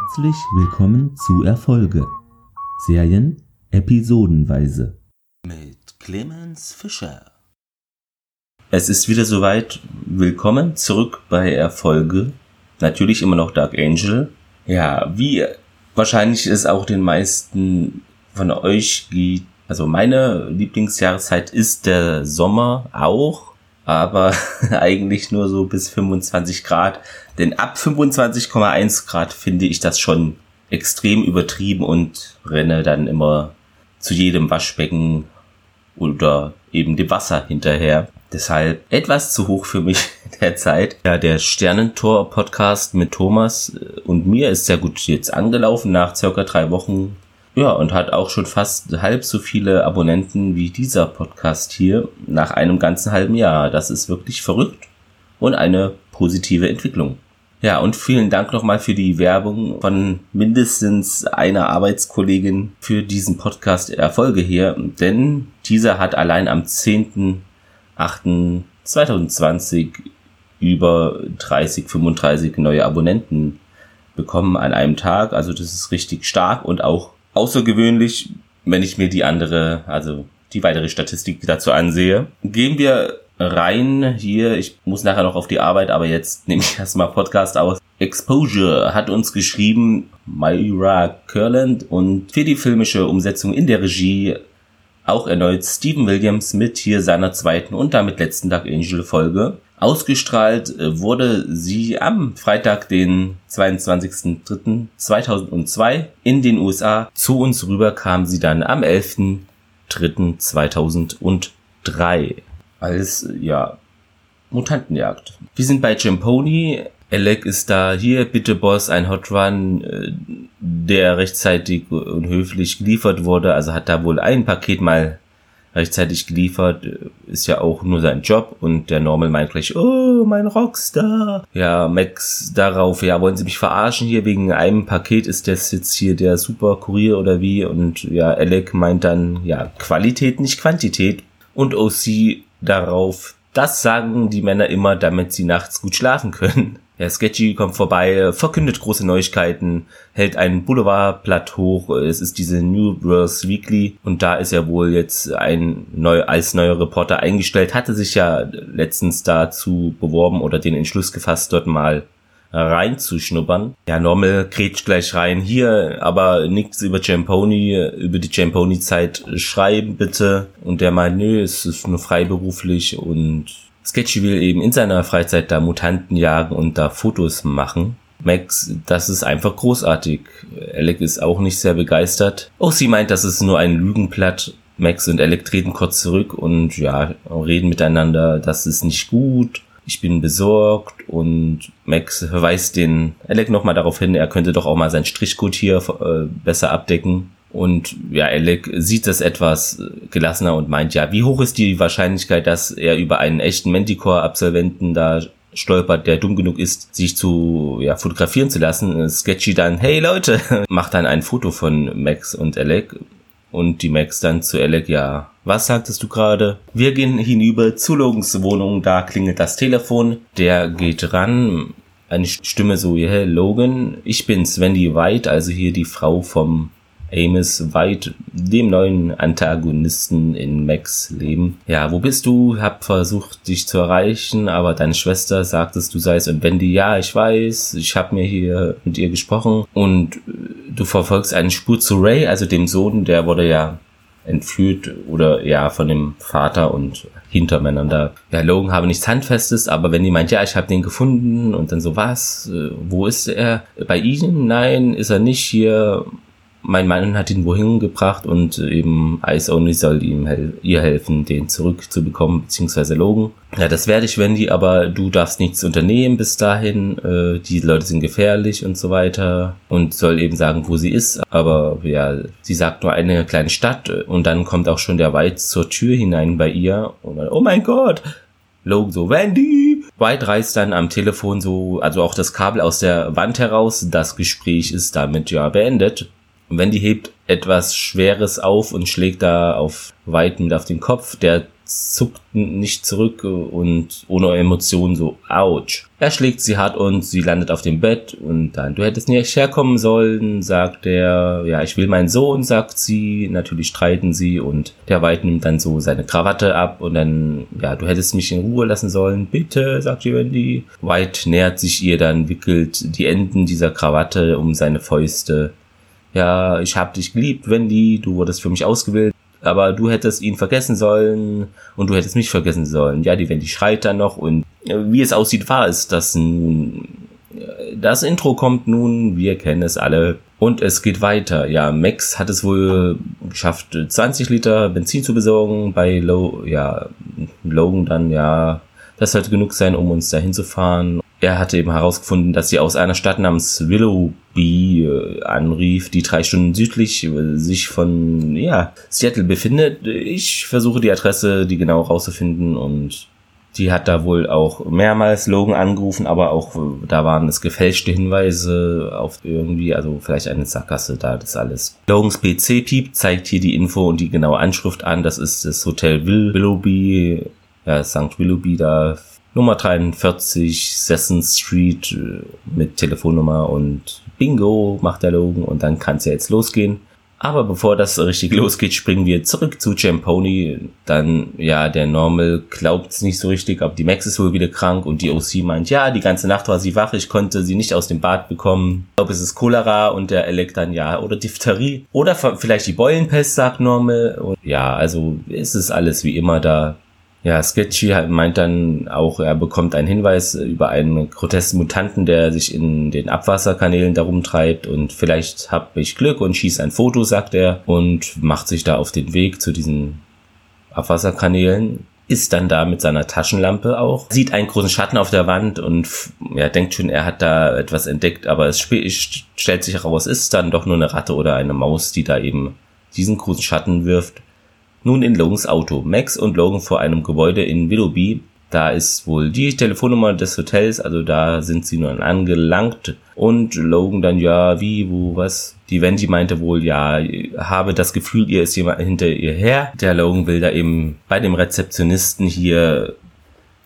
Herzlich willkommen zu Erfolge. Serien episodenweise. Mit Clemens Fischer. Es ist wieder soweit. Willkommen zurück bei Erfolge. Natürlich immer noch Dark Angel. Ja, wie wahrscheinlich es auch den meisten von euch geht. Also meine Lieblingsjahreszeit ist der Sommer auch aber eigentlich nur so bis 25 Grad. Denn ab 25,1 Grad finde ich das schon extrem übertrieben und renne dann immer zu jedem Waschbecken oder eben dem Wasser hinterher. Deshalb etwas zu hoch für mich derzeit. Ja, der Sternentor-Podcast mit Thomas und mir ist sehr gut jetzt angelaufen nach circa drei Wochen ja, und hat auch schon fast halb so viele Abonnenten wie dieser Podcast hier nach einem ganzen halben Jahr. Das ist wirklich verrückt und eine positive Entwicklung. Ja, und vielen Dank nochmal für die Werbung von mindestens einer Arbeitskollegin für diesen Podcast Erfolge hier, denn dieser hat allein am 10.8.2020 über 30, 35 neue Abonnenten bekommen an einem Tag. Also das ist richtig stark und auch außergewöhnlich, wenn ich mir die andere, also die weitere Statistik dazu ansehe. Gehen wir rein hier. Ich muss nachher noch auf die Arbeit, aber jetzt nehme ich erstmal Podcast aus. Exposure hat uns geschrieben, Myra Kurland und für die filmische Umsetzung in der Regie auch erneut Stephen Williams mit hier seiner zweiten und damit letzten Dark Angel Folge. Ausgestrahlt äh, wurde sie am Freitag, den 22.03.2002 in den USA. Zu uns rüber kam sie dann am 11.03.2003 als, ja, Mutantenjagd. Wir sind bei Jamponi. Alec ist da. Hier, bitte Boss, ein Hot Run, äh, der rechtzeitig und höflich geliefert wurde. Also hat da wohl ein Paket mal rechtzeitig geliefert, ist ja auch nur sein Job und der Normal meint gleich, oh, mein Rockstar. Ja, Max darauf, ja, wollen Sie mich verarschen hier wegen einem Paket, ist das jetzt hier der super Kurier oder wie? Und ja, Alec meint dann, ja, Qualität, nicht Quantität. Und OC darauf, das sagen die Männer immer, damit sie nachts gut schlafen können. Ja, Sketchy kommt vorbei, verkündet große Neuigkeiten, hält ein Boulevardblatt hoch. Es ist diese New World Weekly und da ist er wohl jetzt ein neu, als neuer Reporter eingestellt. Hatte sich ja letztens dazu beworben oder den Entschluss gefasst, dort mal reinzuschnuppern. Ja, Normal kretsch gleich rein. Hier, aber nichts über Jamponi, über die Jamponi-Zeit schreiben bitte. Und der meint, nö, es ist nur freiberuflich und Sketchy will eben in seiner Freizeit da Mutanten jagen und da Fotos machen. Max, das ist einfach großartig. Alec ist auch nicht sehr begeistert. Auch sie meint, das ist nur ein Lügenblatt. Max und Alec treten kurz zurück und ja, reden miteinander, das ist nicht gut. Ich bin besorgt und Max verweist den Alec nochmal darauf hin, er könnte doch auch mal sein Strichcode hier äh, besser abdecken. Und ja, Alec sieht das etwas gelassener und meint, ja, wie hoch ist die Wahrscheinlichkeit, dass er über einen echten Manticore-Absolventen da stolpert, der dumm genug ist, sich zu ja, fotografieren zu lassen. Sketchy dann, hey Leute, macht dann ein Foto von Max und Alec. Und die Max dann zu Alec, ja, was sagtest du gerade? Wir gehen hinüber zu Logans Wohnung, da klingelt das Telefon. Der geht ran, eine Stimme so, hey Logan, ich bin's, Wendy White, also hier die Frau vom Amos White, dem neuen Antagonisten in Max Leben. Ja, wo bist du? Hab versucht, dich zu erreichen, aber deine Schwester sagtest, du seist und Wendy, ja, ich weiß, ich hab mir hier mit ihr gesprochen und äh, du verfolgst eine Spur zu Ray, also dem Sohn, der wurde ja entführt oder ja von dem Vater und Hintermännern da. Ja, Logan habe nichts Handfestes, aber wenn die meint, ja, ich habe den gefunden und dann so was, äh, wo ist er? Bei Ihnen? Nein, ist er nicht hier mein Mann hat ihn wohin gebracht und eben Ice Only soll ihm hel ihr helfen, den zurückzubekommen, beziehungsweise Logan. Ja, das werde ich, Wendy, aber du darfst nichts unternehmen bis dahin. Äh, die Leute sind gefährlich und so weiter und soll eben sagen, wo sie ist. Aber ja, sie sagt nur eine kleine Stadt und dann kommt auch schon der White zur Tür hinein bei ihr und dann, oh mein Gott, Logan so, Wendy! White reißt dann am Telefon so, also auch das Kabel aus der Wand heraus. Das Gespräch ist damit ja beendet. Wendy hebt etwas Schweres auf und schlägt da auf White mit auf den Kopf. Der zuckt nicht zurück und ohne Emotionen so, ouch. Er schlägt sie hart und sie landet auf dem Bett und dann, du hättest nicht herkommen sollen, sagt er, ja, ich will meinen Sohn, sagt sie, natürlich streiten sie und der White nimmt dann so seine Krawatte ab und dann, ja, du hättest mich in Ruhe lassen sollen, bitte, sagt die Wendy. White nähert sich ihr dann, wickelt die Enden dieser Krawatte um seine Fäuste. Ja, ich hab dich geliebt, Wendy, du wurdest für mich ausgewählt, aber du hättest ihn vergessen sollen und du hättest mich vergessen sollen. Ja, die Wendy schreit dann noch und äh, wie es aussieht, war es das nun. Äh, das Intro kommt nun, wir kennen es alle. Und es geht weiter. Ja, Max hat es wohl geschafft, 20 Liter Benzin zu besorgen. Bei Lo ja, Logan dann, ja, das sollte genug sein, um uns dahin zu fahren er hatte eben herausgefunden, dass sie aus einer Stadt namens Willoughby äh, anrief, die drei Stunden südlich äh, sich von ja, Seattle befindet. Ich versuche die Adresse, die genau rauszufinden und die hat da wohl auch mehrmals Logan angerufen, aber auch äh, da waren es gefälschte Hinweise auf irgendwie, also vielleicht eine Sackgasse, da das alles. Logans PC piept, zeigt hier die Info und die genaue Anschrift an. Das ist das Hotel Will Willoughby, ja, St. Willoughby da Nummer 43, Sesson Street mit Telefonnummer und Bingo macht der Logan und dann kann es ja jetzt losgehen. Aber bevor das richtig losgeht, springen wir zurück zu Champoni. Dann, ja, der Normal glaubt es nicht so richtig, aber die Max ist wohl wieder krank und die OC meint, ja, die ganze Nacht war sie wach, ich konnte sie nicht aus dem Bad bekommen. Glaube, es ist Cholera und der Elek dann, ja, oder Diphtherie. Oder vielleicht die Beulenpest, sagt Normal. Und ja, also ist es alles wie immer da. Ja, Sketchy meint dann auch, er bekommt einen Hinweis über einen grotesken Mutanten, der sich in den Abwasserkanälen darum treibt und vielleicht hab ich Glück und schießt ein Foto, sagt er, und macht sich da auf den Weg zu diesen Abwasserkanälen ist dann da mit seiner Taschenlampe auch, sieht einen großen Schatten auf der Wand und ja, denkt schon, er hat da etwas entdeckt, aber es stellt sich heraus, ist dann doch nur eine Ratte oder eine Maus, die da eben diesen großen Schatten wirft. Nun in Logans Auto. Max und Logan vor einem Gebäude in Willoughby. Da ist wohl die Telefonnummer des Hotels, also da sind sie nun angelangt. Und Logan dann, ja, wie, wo, was? Die Wendy meinte wohl, ja, habe das Gefühl, ihr ist jemand hinter ihr her. Der Logan will da eben bei dem Rezeptionisten hier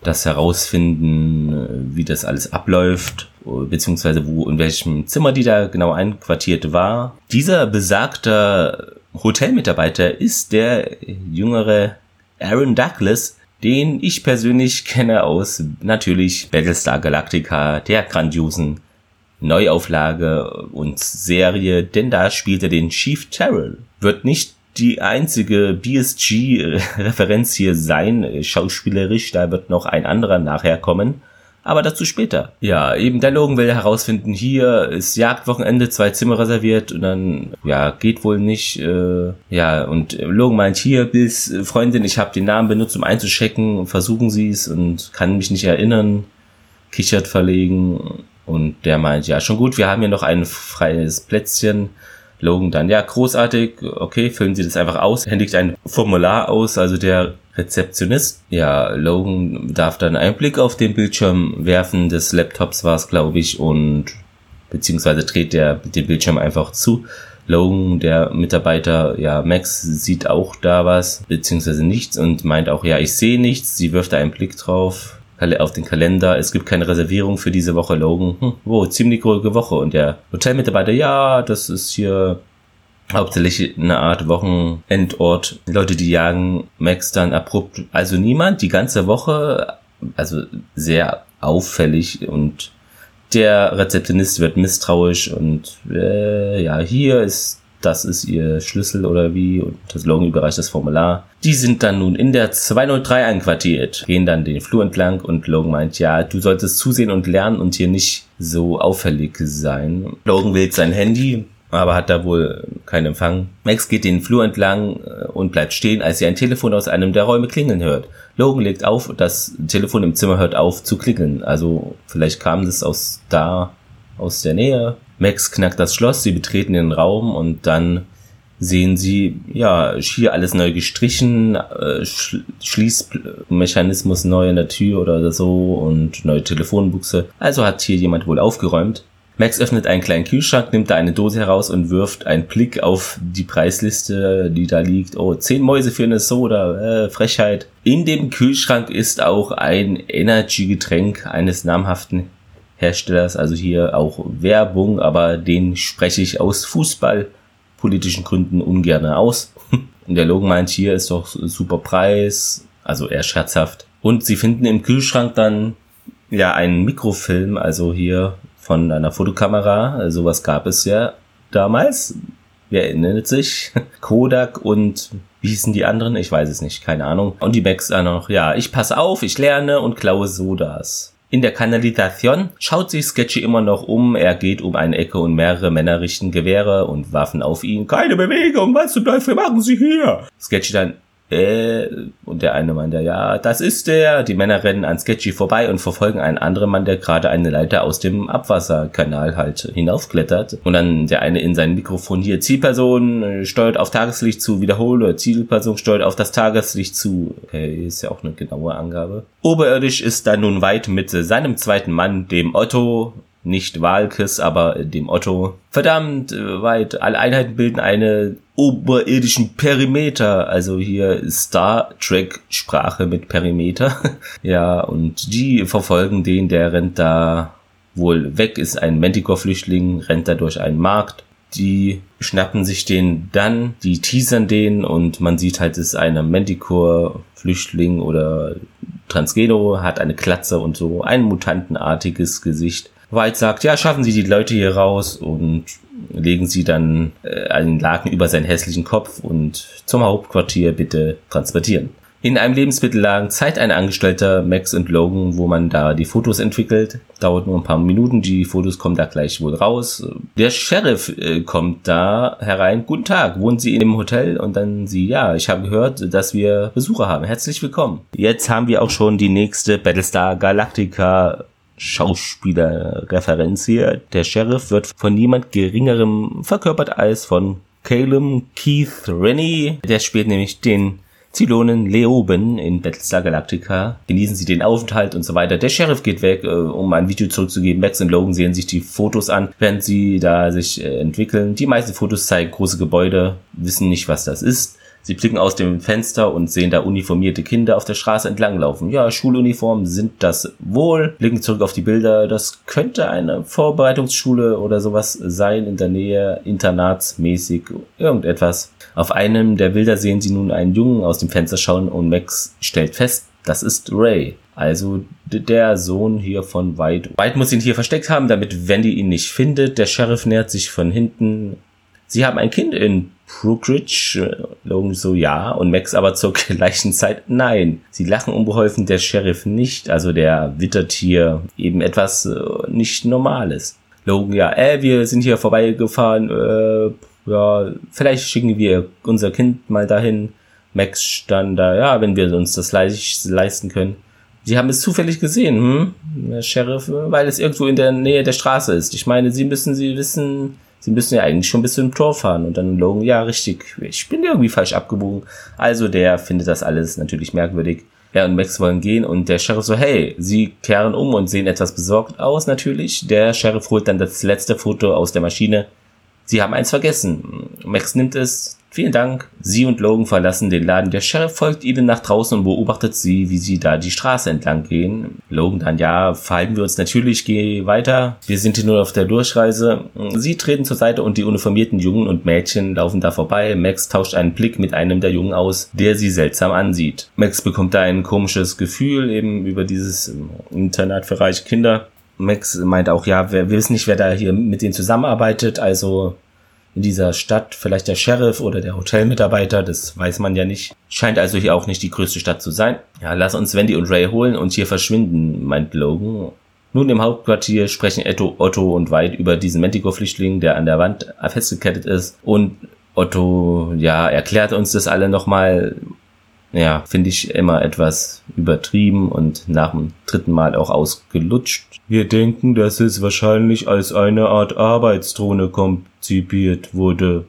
das herausfinden, wie das alles abläuft, beziehungsweise wo, in welchem Zimmer die da genau einquartiert war. Dieser besagter Hotelmitarbeiter ist der jüngere Aaron Douglas, den ich persönlich kenne aus natürlich Battlestar Galactica, der grandiosen Neuauflage und Serie, denn da spielt er den Chief Terrell. Wird nicht die einzige BSG-Referenz hier sein, schauspielerisch, da wird noch ein anderer nachher kommen aber dazu später. Ja, eben der Logan will herausfinden, hier ist Jagdwochenende, zwei Zimmer reserviert und dann, ja, geht wohl nicht. Äh, ja, und Logan meint, hier, Bills Freundin, ich habe den Namen benutzt, um einzuschecken, versuchen Sie es und kann mich nicht erinnern, kichert verlegen. Und der meint, ja, schon gut, wir haben hier noch ein freies Plätzchen. Logan dann, ja, großartig, okay, füllen Sie das einfach aus, händigt ein Formular aus, also der Rezeptionist. Ja, Logan darf dann einen Blick auf den Bildschirm werfen des Laptops war es, glaube ich, und beziehungsweise dreht der den Bildschirm einfach zu. Logan, der Mitarbeiter, ja, Max sieht auch da was, beziehungsweise nichts und meint auch, ja, ich sehe nichts. Sie wirft da einen Blick drauf auf den Kalender. Es gibt keine Reservierung für diese Woche, Logan. Hm, wo, ziemlich ruhige Woche. Und der Hotelmitarbeiter, ja, das ist hier hauptsächlich eine Art Wochenendort. Leute, die jagen Max dann abrupt. Also niemand, die ganze Woche, also sehr auffällig und der Rezeptionist wird misstrauisch und äh, ja, hier ist das ist ihr Schlüssel oder wie und das Logan überreicht das Formular. Die sind dann nun in der 203 einquartiert, gehen dann den Flur entlang und Logan meint, ja, du solltest zusehen und lernen und hier nicht so auffällig sein. Logan wählt sein Handy, aber hat da wohl keinen Empfang. Max geht den Flur entlang äh, und bleibt stehen, als sie ein Telefon aus einem der Räume klingeln hört. Logan legt auf, das Telefon im Zimmer hört auf zu klingeln. Also vielleicht kam das aus da, aus der Nähe. Max knackt das Schloss, sie betreten den Raum und dann sehen sie, ja, hier alles neu gestrichen, äh, Schließmechanismus neu in der Tür oder so und neue Telefonbuchse. Also hat hier jemand wohl aufgeräumt. Max öffnet einen kleinen Kühlschrank, nimmt da eine Dose heraus und wirft einen Blick auf die Preisliste, die da liegt. Oh, zehn Mäuse für eine Soda, äh, Frechheit. In dem Kühlschrank ist auch ein Energy-Getränk eines namhaften Herstellers, also hier auch Werbung, aber den spreche ich aus fußballpolitischen Gründen ungern aus. Und der Logan meint, hier ist doch super Preis, also eher scherzhaft. Und sie finden im Kühlschrank dann ja einen Mikrofilm, also hier von einer Fotokamera. Sowas gab es ja damals. Wer erinnert sich? Kodak und wie hießen die anderen? Ich weiß es nicht, keine Ahnung. Und die Max dann noch, ja, ich passe auf, ich lerne und klaue Sodas. In der Kanalisation schaut sich Sketchy immer noch um. Er geht um eine Ecke und mehrere Männer richten Gewehre und Waffen auf ihn. Keine Bewegung, was zum Teufel machen Sie hier? Sketchy dann, äh, und der eine meint ja, das ist der. Die Männer rennen an Sketchy vorbei und verfolgen einen anderen Mann, der gerade eine Leiter aus dem Abwasserkanal halt hinaufklettert. Und dann der eine in sein Mikrofon hier, Zielperson äh, steuert auf Tageslicht zu, wiederhole, Zielperson steuert auf das Tageslicht zu. Okay, ist ja auch eine genaue Angabe. Oberirdisch ist dann nun weit mit seinem zweiten Mann, dem Otto, nicht Walkes, aber dem Otto. Verdammt äh, weit. Alle Einheiten bilden eine oberirdischen Perimeter. Also hier Star Trek Sprache mit Perimeter. ja, und die verfolgen den, der rennt da wohl weg, ist ein Manticore-Flüchtling, rennt da durch einen Markt. Die schnappen sich den dann, die teasern den und man sieht halt, es ist ein Manticore-Flüchtling oder Transgeno, hat eine Klatze und so ein mutantenartiges Gesicht. White sagt, ja, schaffen Sie die Leute hier raus und legen Sie dann äh, einen Laken über seinen hässlichen Kopf und zum Hauptquartier bitte transportieren. In einem Lebensmittelladen zeigt ein Angestellter Max und Logan, wo man da die Fotos entwickelt. Dauert nur ein paar Minuten, die Fotos kommen da gleich wohl raus. Der Sheriff äh, kommt da herein. Guten Tag, wohnen Sie in dem Hotel? Und dann sie, ja, ich habe gehört, dass wir Besucher haben. Herzlich willkommen. Jetzt haben wir auch schon die nächste Battlestar Galactica Schauspielerreferenz hier. Der Sheriff wird von niemand geringerem verkörpert als von Caleb Keith Rennie. Der spielt nämlich den Zylonen Leoben in Battlestar Galactica. Genießen sie den Aufenthalt und so weiter. Der Sheriff geht weg, äh, um ein Video zurückzugeben. Max und Logan sehen sich die Fotos an, während sie da sich äh, entwickeln. Die meisten Fotos zeigen große Gebäude, wissen nicht, was das ist. Sie blicken aus dem Fenster und sehen da uniformierte Kinder auf der Straße entlanglaufen. Ja, Schuluniformen sind das wohl. Blicken zurück auf die Bilder. Das könnte eine Vorbereitungsschule oder sowas sein in der Nähe, internatsmäßig, irgendetwas. Auf einem der Bilder sehen sie nun einen Jungen aus dem Fenster schauen und Max stellt fest, das ist Ray. Also der Sohn hier von White. White muss ihn hier versteckt haben, damit Wendy ihn nicht findet. Der Sheriff nähert sich von hinten. Sie haben ein Kind in Brookridge, Logan so ja und Max aber zur gleichen Zeit nein. Sie lachen unbeholfen, der Sheriff nicht, also der wittert hier eben etwas äh, nicht Normales. Logan ja, äh, wir sind hier vorbeigefahren, äh, ja, vielleicht schicken wir unser Kind mal dahin. Max stand da, ja, wenn wir uns das leisten können. Sie haben es zufällig gesehen, hm? Der Sheriff, weil es irgendwo in der Nähe der Straße ist. Ich meine, Sie müssen Sie wissen, Sie müssen ja eigentlich schon bis zum Tor fahren. Und dann Logan, ja, richtig, ich bin irgendwie falsch abgebogen. Also der findet das alles natürlich merkwürdig. Er und Max wollen gehen und der Sheriff so, hey, sie kehren um und sehen etwas besorgt aus natürlich. Der Sheriff holt dann das letzte Foto aus der Maschine. Sie haben eins vergessen. Max nimmt es, Vielen Dank. Sie und Logan verlassen den Laden. Der Sheriff folgt ihnen nach draußen und beobachtet sie, wie sie da die Straße entlang gehen. Logan dann, ja, verhalten wir uns natürlich, geh weiter. Wir sind hier nur auf der Durchreise. Sie treten zur Seite und die uniformierten Jungen und Mädchen laufen da vorbei. Max tauscht einen Blick mit einem der Jungen aus, der sie seltsam ansieht. Max bekommt da ein komisches Gefühl eben über dieses Internat für reiche Kinder. Max meint auch, ja, wir wissen nicht, wer da hier mit denen zusammenarbeitet, also in dieser Stadt vielleicht der Sheriff oder der Hotelmitarbeiter, das weiß man ja nicht. Scheint also hier auch nicht die größte Stadt zu sein. Ja, lass uns Wendy und Ray holen und hier verschwinden, meint Logan. Nun im Hauptquartier sprechen Otto, Otto und White über diesen Mentico-Flüchtling, der an der Wand festgekettet ist. Und Otto, ja, erklärt uns das alle nochmal. Ja, finde ich immer etwas übertrieben und nach dem dritten Mal auch ausgelutscht. Wir denken, dass es wahrscheinlich als eine Art Arbeitsdrohne konzipiert wurde.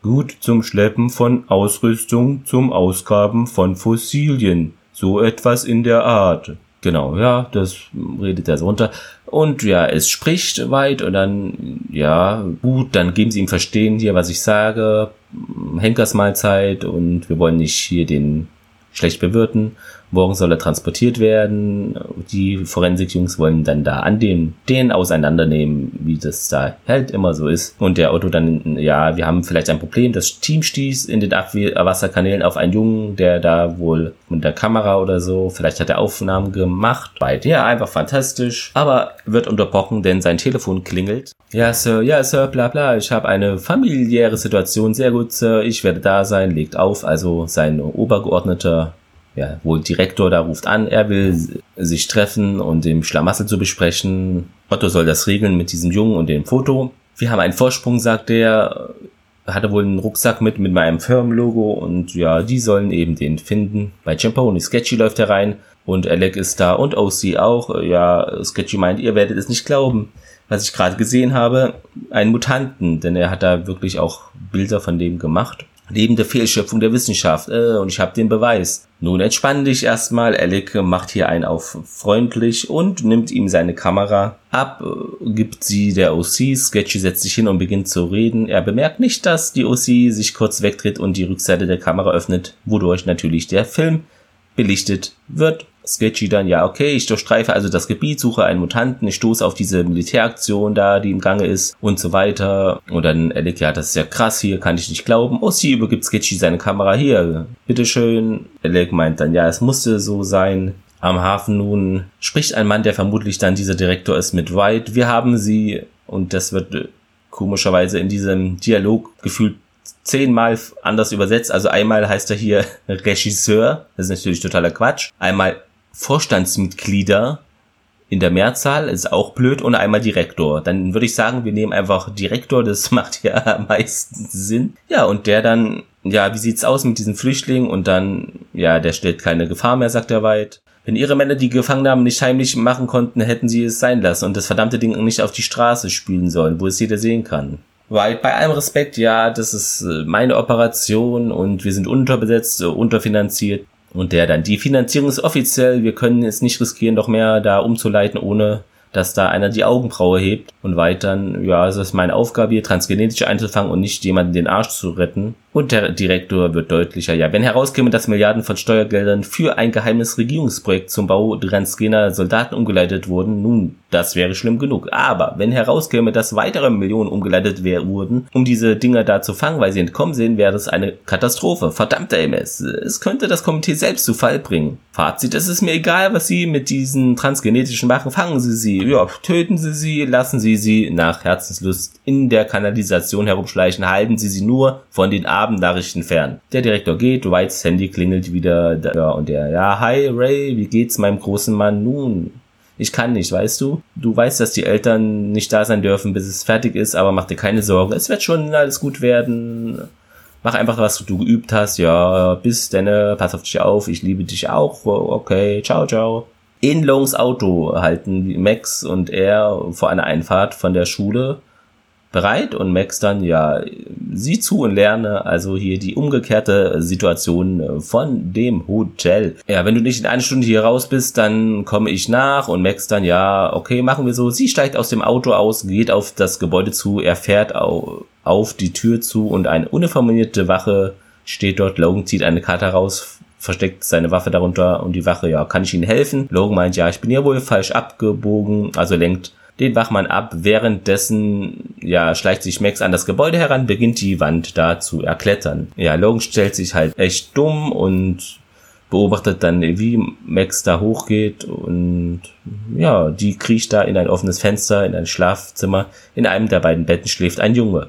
Gut zum Schleppen von Ausrüstung zum Ausgraben von Fossilien, so etwas in der Art. Genau, ja, das redet er so runter. Und ja, es spricht weit und dann, ja, gut, dann geben sie ihm verstehen hier, was ich sage. Henkersmahlzeit und wir wollen nicht hier den schlecht bewirten. Morgen soll er transportiert werden. Die Forensik-Jungs wollen dann da an den, den auseinandernehmen, wie das da halt immer so ist. Und der Otto dann, ja, wir haben vielleicht ein Problem. Das Team stieß in den Abwasserkanälen auf einen Jungen, der da wohl mit der Kamera oder so, vielleicht hat er Aufnahmen gemacht. Bei der einfach fantastisch. Aber wird unterbrochen, denn sein Telefon klingelt. Ja, Sir, ja, Sir, bla bla. Ich habe eine familiäre Situation. Sehr gut, Sir. Ich werde da sein. Legt auf. Also sein Obergeordneter ja, wohl Direktor da ruft an, er will sich treffen und dem Schlamassel zu besprechen. Otto soll das regeln mit diesem Jungen und dem Foto. Wir haben einen Vorsprung, sagt er. Hatte wohl einen Rucksack mit, mit meinem Firmenlogo und ja, die sollen eben den finden. Bei Champoni Sketchy läuft herein und Alec ist da und OC auch. Ja, Sketchy meint, ihr werdet es nicht glauben, was ich gerade gesehen habe. Einen Mutanten, denn er hat da wirklich auch Bilder von dem gemacht lebende Fehlschöpfung der Wissenschaft. Äh, und ich habe den Beweis. Nun entspann dich erstmal. Alec macht hier einen auf freundlich und nimmt ihm seine Kamera ab, äh, gibt sie der OC. Sketchy setzt sich hin und beginnt zu reden. Er bemerkt nicht, dass die OC sich kurz wegtritt und die Rückseite der Kamera öffnet, wodurch natürlich der Film belichtet wird. Sketchy dann, ja, okay, ich durchstreife also das Gebiet, suche einen Mutanten, ich stoße auf diese Militäraktion da, die im Gange ist und so weiter. Und dann Alec, ja, das ist ja krass, hier kann ich nicht glauben. Oh, sie übergibt Sketchy seine Kamera hier. Bitteschön. Alec meint dann, ja, es musste so sein. Am Hafen nun spricht ein Mann, der vermutlich dann dieser Direktor ist mit White. Wir haben sie, und das wird äh, komischerweise in diesem Dialog gefühlt zehnmal anders übersetzt. Also einmal heißt er hier Regisseur, das ist natürlich totaler Quatsch. Einmal Vorstandsmitglieder in der Mehrzahl, ist auch blöd, und einmal Direktor. Dann würde ich sagen, wir nehmen einfach Direktor, das macht ja am meisten Sinn. Ja, und der dann, ja, wie sieht's aus mit diesen Flüchtlingen? Und dann, ja, der stellt keine Gefahr mehr, sagt er weit. Wenn ihre Männer die Gefangennahmen nicht heimlich machen konnten, hätten sie es sein lassen und das verdammte Ding nicht auf die Straße spülen sollen, wo es jeder sehen kann. Weil bei allem Respekt, ja, das ist äh, meine Operation und wir sind unterbesetzt, äh, unterfinanziert. Und der dann, die Finanzierung ist offiziell, wir können es nicht riskieren, noch mehr da umzuleiten, ohne dass da einer die Augenbraue hebt und weiter, ja, es ist meine Aufgabe hier, transgenetisch einzufangen und nicht jemanden den Arsch zu retten. Und der Direktor wird deutlicher, ja, wenn herauskäme, dass Milliarden von Steuergeldern für ein geheimes Regierungsprojekt zum Bau transgener Soldaten umgeleitet wurden, nun, das wäre schlimm genug. Aber wenn herauskäme, dass weitere Millionen umgeleitet wurden, um diese Dinger da zu fangen, weil sie entkommen sind, wäre das eine Katastrophe. Verdammter MS. Es könnte das Komitee selbst zu Fall bringen. Fazit, es ist mir egal, was Sie mit diesen transgenetischen machen. Fangen Sie sie, ja, töten Sie sie, lassen Sie sie nach Herzenslust in der Kanalisation herumschleichen, halten Sie sie nur von den Abendnachrichten fern. Der Direktor geht, Whites Handy klingelt wieder, ja, und der, ja, hi Ray, wie geht's meinem großen Mann nun? Ich kann nicht, weißt du? Du weißt, dass die Eltern nicht da sein dürfen, bis es fertig ist, aber mach dir keine Sorgen. Es wird schon alles gut werden. Mach einfach, was du geübt hast. Ja, bis denn, pass auf dich auf, ich liebe dich auch. Okay, ciao, ciao. In Longs Auto halten Max und er vor einer Einfahrt von der Schule bereit und Max dann, ja, sieh zu und lerne also hier die umgekehrte Situation äh, von dem Hotel. Ja, wenn du nicht in einer Stunde hier raus bist, dann komme ich nach und Max dann, ja, okay, machen wir so. Sie steigt aus dem Auto aus, geht auf das Gebäude zu, er fährt auf die Tür zu und eine uniformierte Wache steht dort. Logan zieht eine Karte raus, versteckt seine Waffe darunter und die Wache, ja, kann ich Ihnen helfen? Logan meint, ja, ich bin hier wohl falsch abgebogen, also lenkt den Wachmann ab. Währenddessen ja, schleicht sich Max an das Gebäude heran, beginnt die Wand da zu erklettern. Ja, Logan stellt sich halt echt dumm und beobachtet dann, wie Max da hochgeht und ja, die kriecht da in ein offenes Fenster, in ein Schlafzimmer. In einem der beiden Betten schläft ein Junge.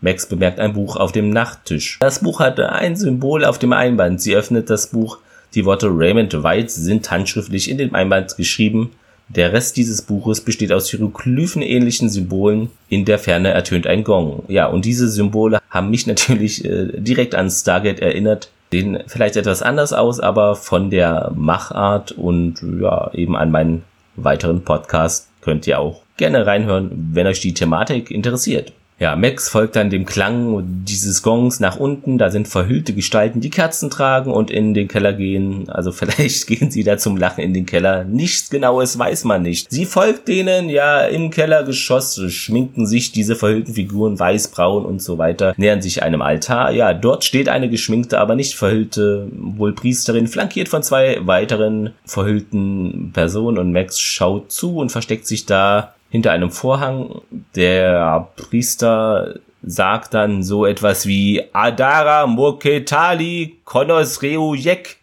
Max bemerkt ein Buch auf dem Nachttisch. Das Buch hatte ein Symbol auf dem Einband. Sie öffnet das Buch. Die Worte Raymond White sind handschriftlich in dem Einband geschrieben. Der Rest dieses Buches besteht aus hieroglyphenähnlichen Symbolen. In der Ferne ertönt ein Gong. Ja, und diese Symbole haben mich natürlich äh, direkt an Stargate erinnert. Sehen vielleicht etwas anders aus, aber von der Machart und ja, eben an meinen weiteren Podcast könnt ihr auch gerne reinhören, wenn euch die Thematik interessiert. Ja, Max folgt dann dem Klang dieses Gongs nach unten. Da sind verhüllte Gestalten, die Kerzen tragen und in den Keller gehen. Also vielleicht gehen sie da zum Lachen in den Keller. Nichts Genaues weiß man nicht. Sie folgt denen, ja, im Kellergeschoss schminken sich diese verhüllten Figuren weiß, braun und so weiter, nähern sich einem Altar. Ja, dort steht eine geschminkte, aber nicht verhüllte, wohl Priesterin, flankiert von zwei weiteren verhüllten Personen und Max schaut zu und versteckt sich da hinter einem Vorhang. Der Priester sagt dann so etwas wie Adara Moketali Konos Reujek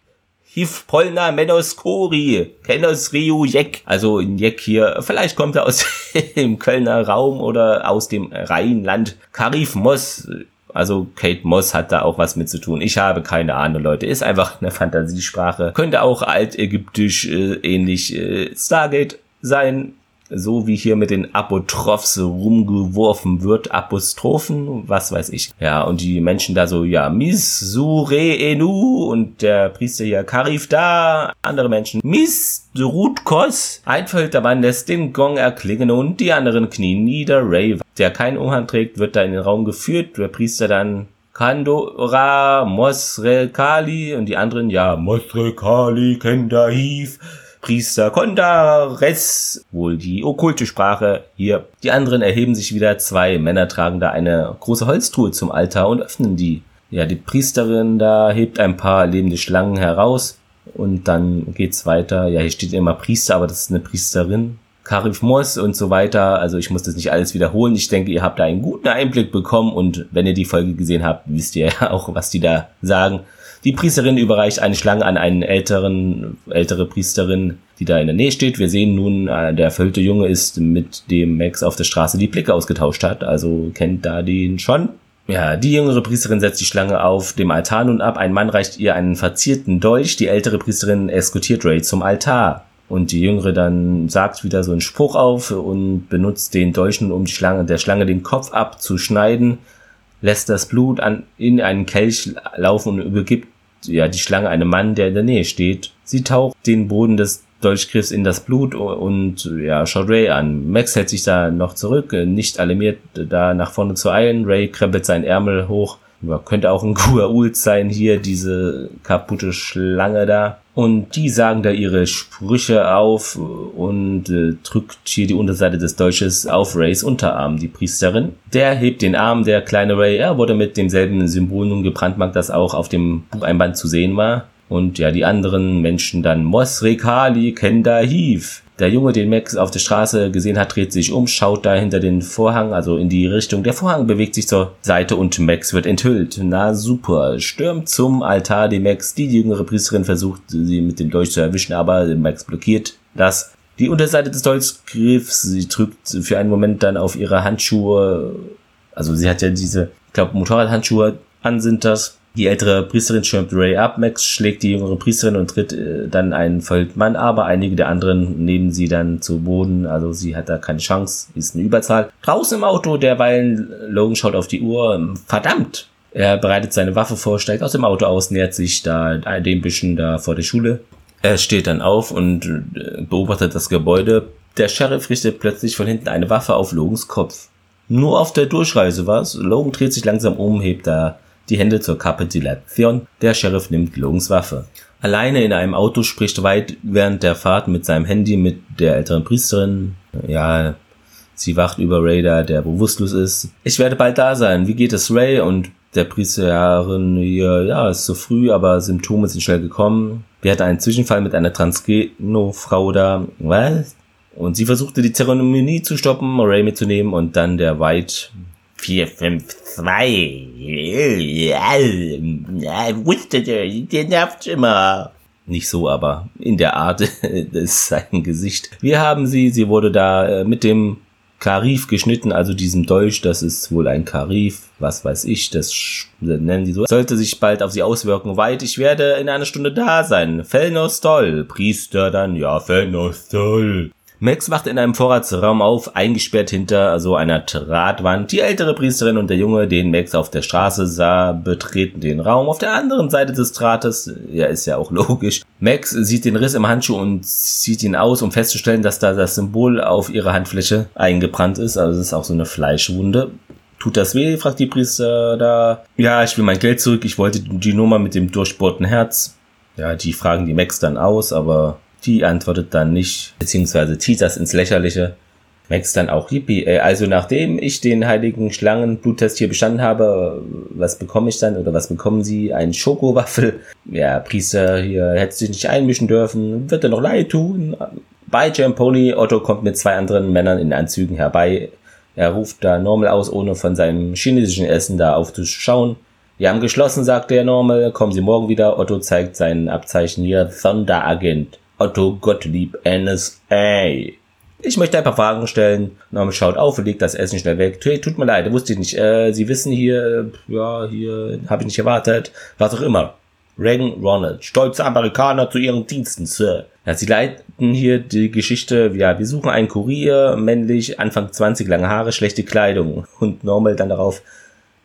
Hif Polna Menos Kori Kenos Reujek. Also in Jek hier, vielleicht kommt er aus dem Kölner Raum oder aus dem Rheinland. Karif Moss. Also Kate Moss hat da auch was mit zu tun. Ich habe keine Ahnung, Leute. Ist einfach eine Fantasiesprache. Könnte auch altägyptisch äh, ähnlich äh, Stargate sein so wie hier mit den Apotrophs rumgeworfen wird, Apostrophen, was weiß ich. Ja, und die Menschen da so, ja, Miss Sure Enu und der Priester hier Karif da, andere Menschen, Miss Rutkos. Ein verhüllter Mann lässt den Gong erklingen und die anderen knien nieder. Ray, der keinen Umhang trägt, wird da in den Raum geführt, der Priester dann Kandora, Mosre Kali und die anderen, ja, Mosre Kali, Kendahiv. Priester Kondares, wohl die okkulte Sprache hier. Die anderen erheben sich wieder, zwei Männer tragen da eine große Holztruhe zum Altar und öffnen die. Ja, die Priesterin da hebt ein paar lebende Schlangen heraus und dann geht's weiter. Ja, hier steht immer Priester, aber das ist eine Priesterin. Karif Moss und so weiter. Also ich muss das nicht alles wiederholen. Ich denke, ihr habt da einen guten Einblick bekommen und wenn ihr die Folge gesehen habt, wisst ihr ja auch, was die da sagen. Die Priesterin überreicht eine Schlange an einen älteren, ältere Priesterin, die da in der Nähe steht. Wir sehen nun, äh, der erfüllte Junge ist mit dem Max auf der Straße die Blicke ausgetauscht hat, also kennt da den schon. Ja, die jüngere Priesterin setzt die Schlange auf dem Altar nun ab. Ein Mann reicht ihr einen verzierten Dolch. Die ältere Priesterin eskortiert Ray zum Altar. Und die Jüngere dann sagt wieder so einen Spruch auf und benutzt den Dolch nun, um die Schlange, der Schlange den Kopf abzuschneiden lässt das Blut an, in einen Kelch laufen und übergibt ja die Schlange einem Mann, der in der Nähe steht. Sie taucht den Boden des Dolchgriffs in das Blut und ja, schaut Ray an. Max hält sich da noch zurück, nicht alarmiert, da nach vorne zu eilen. Ray krempelt seinen Ärmel hoch. Ja, könnte auch ein Gua'uld sein hier, diese kaputte Schlange da. Und die sagen da ihre Sprüche auf und äh, drückt hier die Unterseite des Dolches auf Rays Unterarm, die Priesterin. Der hebt den Arm, der kleine Ray, er wurde mit demselben Symbol nun gebrandmarkt, das auch auf dem Bucheinband zu sehen war. Und ja, die anderen Menschen dann Mosrekali Kenda Hiv. Der Junge, den Max auf der Straße gesehen hat, dreht sich um, schaut da hinter den Vorhang, also in die Richtung. Der Vorhang bewegt sich zur Seite und Max wird enthüllt. Na super. Stürmt zum Altar, die Max. Die jüngere Priesterin versucht, sie mit dem Dolch zu erwischen, aber Max blockiert das. Die Unterseite des Dolchgriffs, sie drückt für einen Moment dann auf ihre Handschuhe. Also sie hat ja diese, ich glaube, Motorradhandschuhe an sind das die ältere Priesterin schirmt Ray ab, Max schlägt die jüngere Priesterin und tritt äh, dann einen verhüllten Mann, aber einige der anderen nehmen sie dann zu Boden, also sie hat da keine Chance, ist eine Überzahl. Draußen im Auto, derweilen Logan schaut auf die Uhr, verdammt! Er bereitet seine Waffe vor, steigt aus dem Auto aus, nähert sich da dem Büschen da vor der Schule. Er steht dann auf und äh, beobachtet das Gebäude. Der Sheriff richtet plötzlich von hinten eine Waffe auf Logans Kopf. Nur auf der Durchreise war's. Logan dreht sich langsam um, hebt da die Hände zur Kapitulation. Der Sheriff nimmt Logans Waffe. Alleine in einem Auto spricht White während der Fahrt mit seinem Handy mit der älteren Priesterin. Ja, sie wacht über Ray da, der bewusstlos ist. Ich werde bald da sein. Wie geht es Ray? Und der Priesterin hier, ja, ist zu früh, aber Symptome sind schnell gekommen. Wir hatten einen Zwischenfall mit einer Transgeno-Frau da. Was? Und sie versuchte die Zeremonie zu stoppen, Ray mitzunehmen und dann der White 452. Ja, wusste der, nervt immer. Nicht so, aber in der Art ist sein Gesicht. Wir haben sie, sie wurde da äh, mit dem Karif geschnitten, also diesem Dolch, das ist wohl ein Karif, was weiß ich, das nennen die so. Sollte sich bald auf sie auswirken. Weit, ich werde in einer Stunde da sein. Felnostol, Priester dann, ja, Felnostol. Max wacht in einem Vorratsraum auf, eingesperrt hinter so einer Drahtwand. Die ältere Priesterin und der Junge, den Max auf der Straße sah, betreten den Raum. Auf der anderen Seite des Drahtes, ja, ist ja auch logisch. Max sieht den Riss im Handschuh und zieht ihn aus, um festzustellen, dass da das Symbol auf ihrer Handfläche eingebrannt ist. Also es ist auch so eine Fleischwunde. Tut das weh? fragt die Priester da. Ja, ich will mein Geld zurück. Ich wollte die Nummer mit dem durchbohrten Herz. Ja, die fragen die Max dann aus, aber die antwortet dann nicht, beziehungsweise zieht das ins Lächerliche. Max dann auch Yippie. Äh, also nachdem ich den heiligen Schlangenbluttest hier bestanden habe, was bekomme ich dann oder was bekommen sie? Ein Schokowaffel. Ja, Priester hier hätte sich nicht einmischen dürfen. Wird er noch leid tun? Bei Pony, Otto kommt mit zwei anderen Männern in Anzügen herbei. Er ruft da Normal aus, ohne von seinem chinesischen Essen da aufzuschauen. Wir haben geschlossen, sagt der Normal. Kommen Sie morgen wieder. Otto zeigt sein Abzeichen hier. Thunder Agent. Otto Gottlieb NSA. Ich möchte ein paar Fragen stellen. Norman schaut auf und legt das Essen schnell weg. Hey, tut mir leid, wusste ich nicht. Äh, Sie wissen hier, äh, ja, hier habe ich nicht erwartet. Was auch immer. Reagan Ronald, stolze Amerikaner zu ihren Diensten, Sir. Ja, sie leiten hier die Geschichte, ja, wir suchen einen Kurier, männlich, Anfang 20, lange Haare, schlechte Kleidung. Und Normal dann darauf,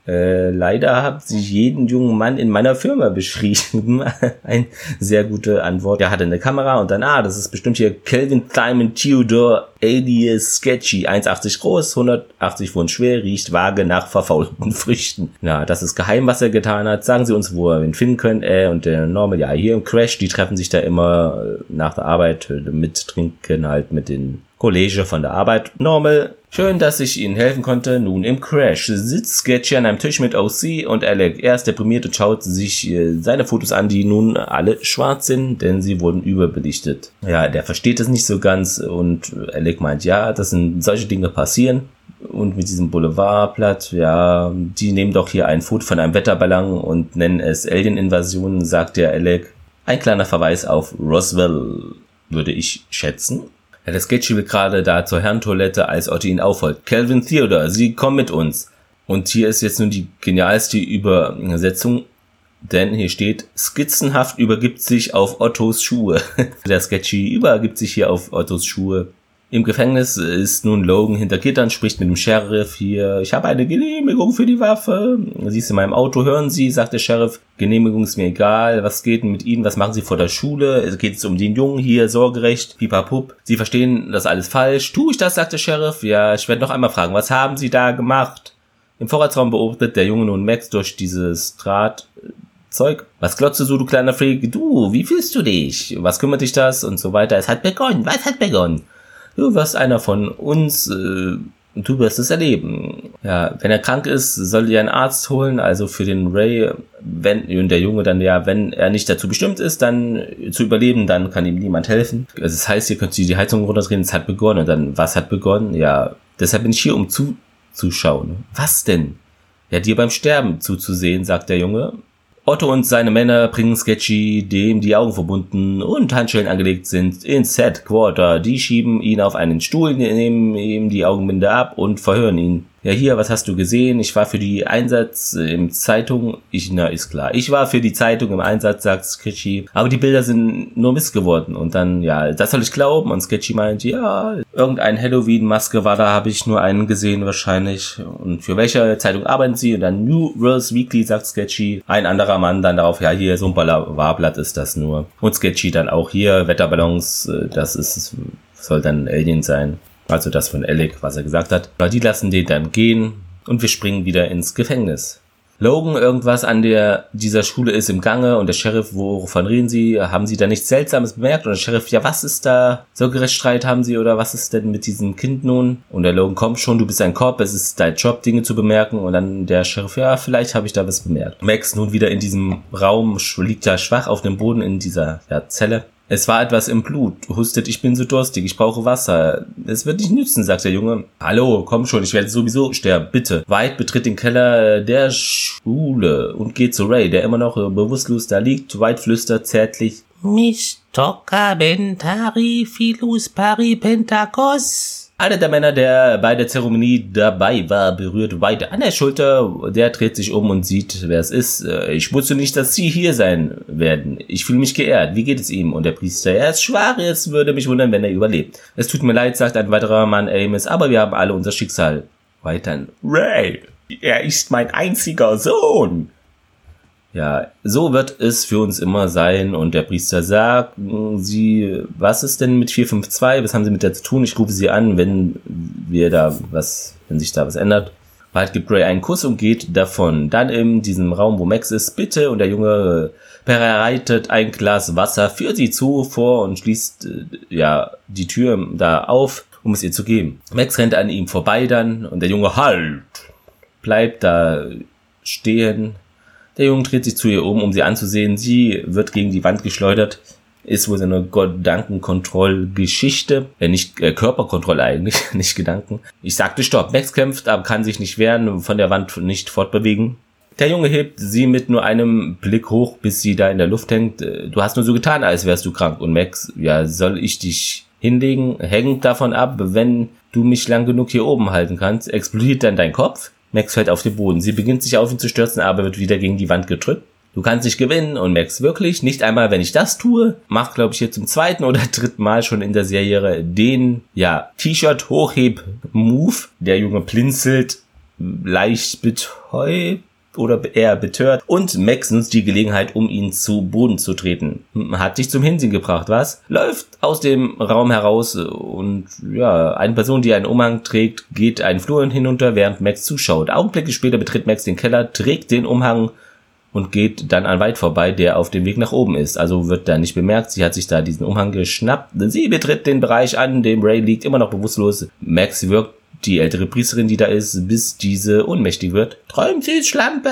äh, leider habt sich jeden jungen Mann in meiner Firma beschrieben. Eine sehr gute Antwort. Er hatte eine Kamera und dann, ah, das ist bestimmt hier Kelvin Simon Theodore alias Sketchy. 1,80 groß, 180 Pfund schwer, riecht vage nach verfaulten Früchten. Na, das ist geheim, was er getan hat. Sagen Sie uns, wo wir ihn finden können. Äh, und der Normal, ja, hier im Crash, die treffen sich da immer äh, nach der Arbeit mit Trinken halt mit den Kollege von der Arbeit. Normal, schön, dass ich Ihnen helfen konnte. Nun im Crash sitzt Sketchy an einem Tisch mit OC und Alec. Er ist deprimiert und schaut sich äh, seine Fotos an, die nun alle schwarz sind, denn sie wurden überbelichtet. Ja, der versteht es nicht so ganz und Alec meint, ja, das sind solche Dinge passieren. Und mit diesem Boulevardblatt, ja, die nehmen doch hier ein Foto von einem Wetterballon und nennen es Alien-Invasion, sagt der Alec. Ein kleiner Verweis auf Roswell, würde ich schätzen. Ja, der Sketchy will gerade da zur Herrentoilette, als Otto ihn aufholt. Calvin Theodore, Sie kommen mit uns. Und hier ist jetzt nun die genialste Übersetzung, denn hier steht, skizzenhaft übergibt sich auf Ottos Schuhe. der Sketchy übergibt sich hier auf Ottos Schuhe. Im Gefängnis ist nun Logan hinter Gittern, spricht mit dem Sheriff hier. Ich habe eine Genehmigung für die Waffe. Sie ist in meinem Auto, hören Sie, sagt der Sheriff. Genehmigung ist mir egal. Was geht denn mit Ihnen? Was machen Sie vor der Schule? Es geht um den Jungen hier, Sorgerecht, pipapup. Sie verstehen das alles falsch. Tu ich das, sagt der Sheriff. Ja, ich werde noch einmal fragen, was haben Sie da gemacht? Im Vorratsraum beobachtet der Junge nun Max durch dieses Drahtzeug. Was glotzt du so, du kleiner Freak? Du, wie fühlst du dich? Was kümmert dich das? Und so weiter. Es hat begonnen. Was hat begonnen? Du wirst einer von uns, äh, du wirst es erleben. Ja, wenn er krank ist, soll ihr einen Arzt holen, also für den Ray, wenn der Junge dann ja, wenn er nicht dazu bestimmt ist, dann zu überleben, dann kann ihm niemand helfen. Also das heißt, ihr könnt die Heizung runterdrehen, es hat begonnen. Und dann, was hat begonnen? Ja, deshalb bin ich hier, um zuzuschauen. Was denn? Ja, dir beim Sterben zuzusehen, sagt der Junge. Otto und seine Männer bringen Sketchy, dem die Augen verbunden und Handschellen angelegt sind, ins Headquarter. Die schieben ihn auf einen Stuhl, nehmen ihm die Augenbinde ab und verhören ihn. Ja, hier, was hast du gesehen? Ich war für die Einsatz im Zeitung. Ich, na, ist klar. Ich war für die Zeitung im Einsatz, sagt Sketchy. Aber die Bilder sind nur Mist geworden. Und dann, ja, das soll ich glauben. Und Sketchy meint, ja, irgendein Halloween-Maske war da, habe ich nur einen gesehen wahrscheinlich. Und für welche Zeitung arbeiten sie? Und dann New Worlds Weekly, sagt Sketchy. Ein anderer Mann dann darauf, ja, hier, so ein Warblatt ist das nur. Und Sketchy dann auch hier, Wetterballons, äh, das ist, soll dann Alien sein. Also das von Alec, was er gesagt hat. Aber die lassen den dann gehen und wir springen wieder ins Gefängnis. Logan, irgendwas an der, dieser Schule ist im Gange und der Sheriff, wovon reden Sie? Haben Sie da nichts Seltsames bemerkt? Und der Sheriff, ja, was ist da? Sorgerechtsstreit haben Sie oder was ist denn mit diesem Kind nun? Und der Logan, kommt schon, du bist ein Cop, es ist dein Job, Dinge zu bemerken. Und dann der Sheriff, ja, vielleicht habe ich da was bemerkt. Max nun wieder in diesem Raum, liegt ja schwach auf dem Boden in dieser ja, Zelle. Es war etwas im Blut. Hustet, ich bin so durstig, ich brauche Wasser. Es wird nicht nützen, sagt der Junge. Hallo, komm schon, ich werde sowieso sterben, bitte. White betritt den Keller der Schule und geht zu Ray, der immer noch bewusstlos da liegt. White flüstert zärtlich. Mistoka bentari filus paripentakos. Einer der Männer, der bei der Zeremonie dabei war, berührt White an der Schulter. Der dreht sich um und sieht, wer es ist. Äh, ich wusste nicht, dass Sie hier sein werden. Ich fühle mich geehrt. Wie geht es ihm? Und der Priester, er ist schwach. Es würde mich wundern, wenn er überlebt. Es tut mir leid, sagt ein weiterer Mann Amos, aber wir haben alle unser Schicksal. Weiter. Ray, er ist mein einziger Sohn. Ja, so wird es für uns immer sein. Und der Priester sagt, Sie, was ist denn mit 452? Was haben Sie mit der zu tun? Ich rufe Sie an, wenn wir da was, wenn sich da was ändert. White gibt Ray einen Kuss und geht davon. Dann in diesem Raum, wo Max ist, bitte und der Junge bereitet ein Glas Wasser für sie zu vor und schließt äh, ja die Tür da auf, um es ihr zu geben. Max rennt an ihm vorbei dann und der Junge halt bleibt da stehen. Der Junge dreht sich zu ihr um, um sie anzusehen. Sie wird gegen die Wand geschleudert. Ist wohl eine Gedankenkontrollgeschichte. Äh, nicht äh, Körperkontrolle eigentlich, nicht Gedanken. Ich sagte Stopp. Max kämpft, aber kann sich nicht wehren, von der Wand nicht fortbewegen. Der Junge hebt sie mit nur einem Blick hoch, bis sie da in der Luft hängt. Äh, du hast nur so getan, als wärst du krank. Und Max, ja, soll ich dich hinlegen? Hängt davon ab, wenn du mich lang genug hier oben halten kannst. Explodiert dann dein Kopf? Max fällt auf den Boden. Sie beginnt sich auf ihn zu stürzen, aber wird wieder gegen die Wand gedrückt. Du kannst nicht gewinnen und Max wirklich, nicht einmal wenn ich das tue, macht glaube ich hier zum zweiten oder dritten Mal schon in der Serie den, ja, T-Shirt Hochheb Move. Der Junge blinzelt leicht betäubt oder eher betört und Max nutzt die Gelegenheit, um ihn zu Boden zu treten. Hat dich zum Hinsehen gebracht, was? Läuft aus dem Raum heraus und ja, eine Person, die einen Umhang trägt, geht einen Flur hinunter, während Max zuschaut. Augenblicke später betritt Max den Keller, trägt den Umhang und geht dann an Weit vorbei, der auf dem Weg nach oben ist. Also wird da nicht bemerkt. Sie hat sich da diesen Umhang geschnappt. Sie betritt den Bereich an, dem Ray liegt immer noch bewusstlos. Max wirkt die ältere Priesterin, die da ist, bis diese ohnmächtig wird. Träumt sie, Schlampe!